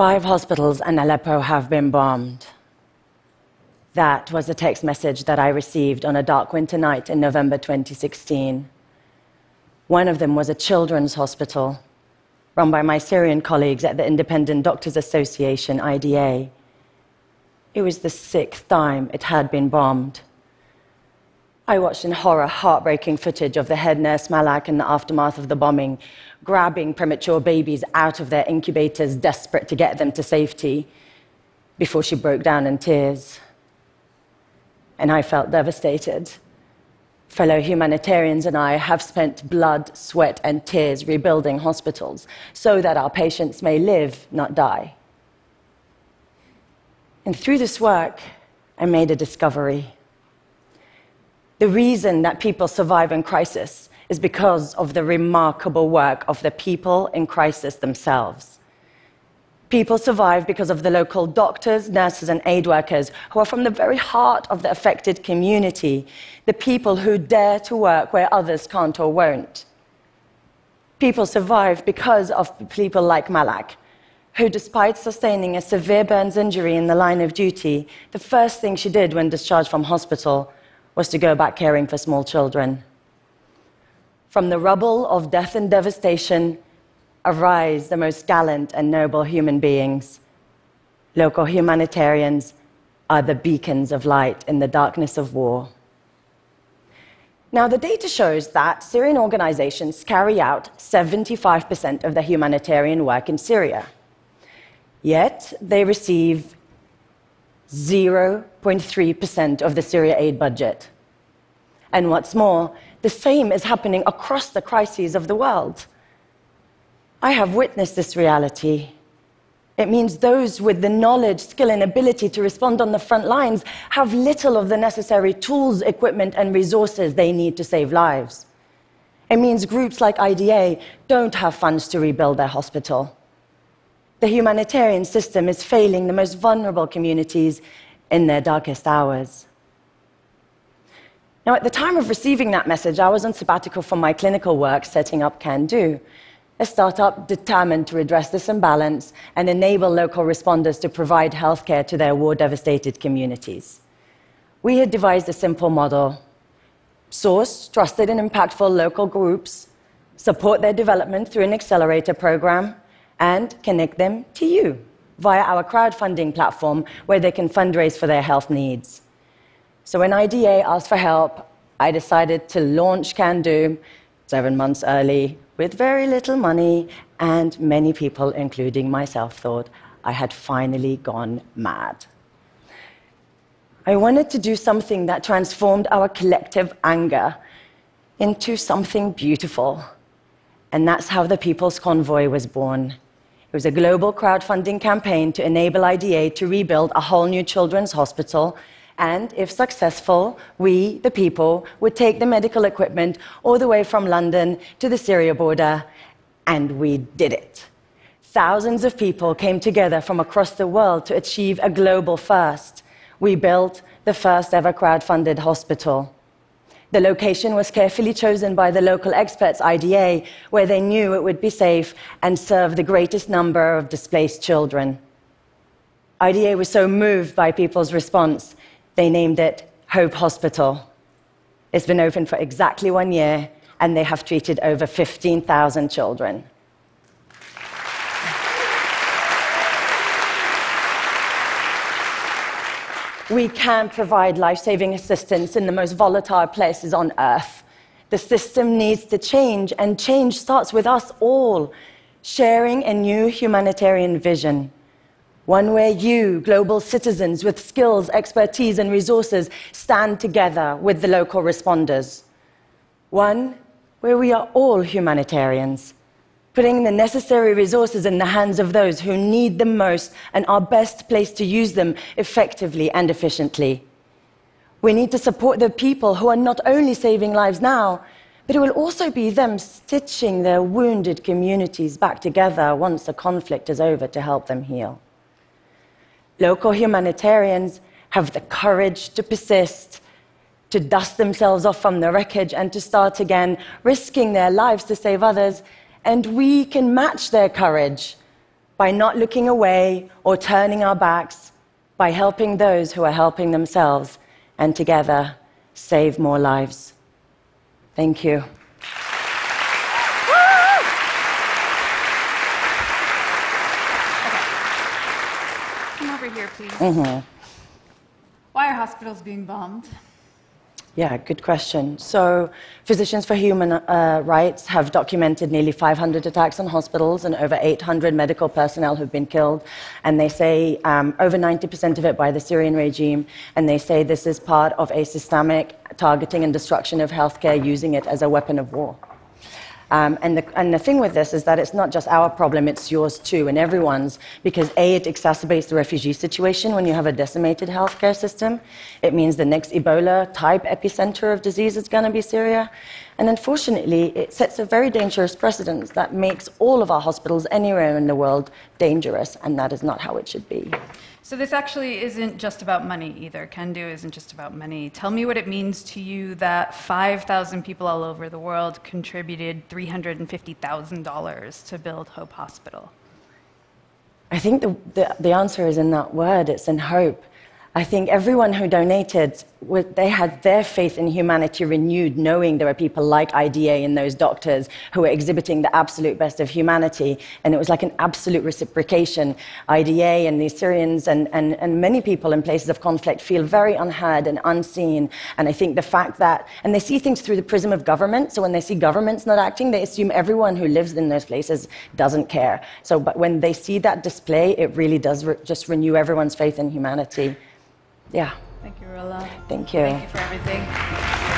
Five hospitals in Aleppo have been bombed. That was a text message that I received on a dark winter night in November 2016. One of them was a children's hospital run by my Syrian colleagues at the Independent Doctors Association, IDA. It was the sixth time it had been bombed. I watched in horror heartbreaking footage of the head nurse Malak in the aftermath of the bombing, grabbing premature babies out of their incubators, desperate to get them to safety, before she broke down in tears and I felt devastated. Fellow humanitarians and I have spent blood, sweat, and tears rebuilding hospitals so that our patients may live, not die. And through this work, I made a discovery. The reason that people survive in crisis is because of the remarkable work of the people in crisis themselves. People survive because of the local doctors, nurses, and aid workers who are from the very heart of the affected community, the people who dare to work where others can't or won't. People survive because of people like Malak, who, despite sustaining a severe burns injury in the line of duty, the first thing she did when discharged from hospital was to go back caring for small children. From the rubble of death and devastation, arise the most gallant and noble human beings. Local humanitarians are the beacons of light in the darkness of war. Now, the data shows that Syrian organizations carry out 75% of the humanitarian work in Syria. Yet, they receive 0.3% of the Syria aid budget. And what's more, the same is happening across the crises of the world. I have witnessed this reality. It means those with the knowledge, skill, and ability to respond on the front lines have little of the necessary tools, equipment, and resources they need to save lives. It means groups like IDA don't have funds to rebuild their hospital. The humanitarian system is failing the most vulnerable communities in their darkest hours. Now, at the time of receiving that message, I was on sabbatical from my clinical work setting up Can Do a startup determined to address this imbalance and enable local responders to provide healthcare to their war devastated communities. We had devised a simple model source trusted and impactful local groups, support their development through an accelerator program, and connect them to you via our crowdfunding platform where they can fundraise for their health needs. So when IDA asked for help, I decided to launch Can Do seven months early with very little money, and many people, including myself, thought I had finally gone mad. I wanted to do something that transformed our collective anger into something beautiful. And that's how the People's Convoy was born. It was a global crowdfunding campaign to enable IDA to rebuild a whole new children's hospital and if successful, we, the people, would take the medical equipment all the way from London to the Syria border, and we did it. Thousands of people came together from across the world to achieve a global first. We built the first ever crowd-funded hospital. The location was carefully chosen by the local experts, IDA, where they knew it would be safe and serve the greatest number of displaced children. IDA was so moved by people's response they named it Hope Hospital. It's been open for exactly one year, and they have treated over 15,000 children. We can provide life saving assistance in the most volatile places on earth. The system needs to change, and change starts with us all sharing a new humanitarian vision one where you, global citizens with skills, expertise, and resources, stand together with the local responders. One where we are all humanitarians, putting the necessary resources in the hands of those who need them most and are best placed to use them effectively and efficiently. We need to support the people who are not only saving lives now, but it will also be them stitching their wounded communities back together once the conflict is over to help them heal. Local humanitarians have the courage to persist, to dust themselves off from the wreckage and to start again, risking their lives to save others. And we can match their courage by not looking away or turning our backs, by helping those who are helping themselves, and together save more lives. Thank you. Come over here, please. Mm-hmm. Why are hospitals being bombed? Yeah, good question. So, Physicians for Human uh, Rights have documented nearly 500 attacks on hospitals and over 800 medical personnel who've been killed. And they say um, over 90% of it by the Syrian regime. And they say this is part of a systemic targeting and destruction of healthcare using it as a weapon of war. Um, and, the, and the thing with this is that it's not just our problem, it's yours too, and everyone's, because A, it exacerbates the refugee situation when you have a decimated healthcare system. It means the next Ebola type epicenter of disease is going to be Syria. And unfortunately, it sets a very dangerous precedent that makes all of our hospitals anywhere in the world dangerous, and that is not how it should be. So, this actually isn't just about money either. Can do isn't just about money. Tell me what it means to you that 5,000 people all over the world contributed $350,000 to build Hope Hospital. I think the, the, the, answer is in that word it's in hope. I think everyone who donated, they had their faith in humanity renewed, knowing there were people like IDA and those doctors who were exhibiting the absolute best of humanity. And it was like an absolute reciprocation. IDA and the Syrians and, and, and many people in places of conflict feel very unheard and unseen. And I think the fact that, and they see things through the prism of government. So when they see governments not acting, they assume everyone who lives in those places doesn't care. So, but when they see that display, it really does re- just renew everyone's faith in humanity. Yeah. Thank you, Rola. Thank you. Thank you for everything.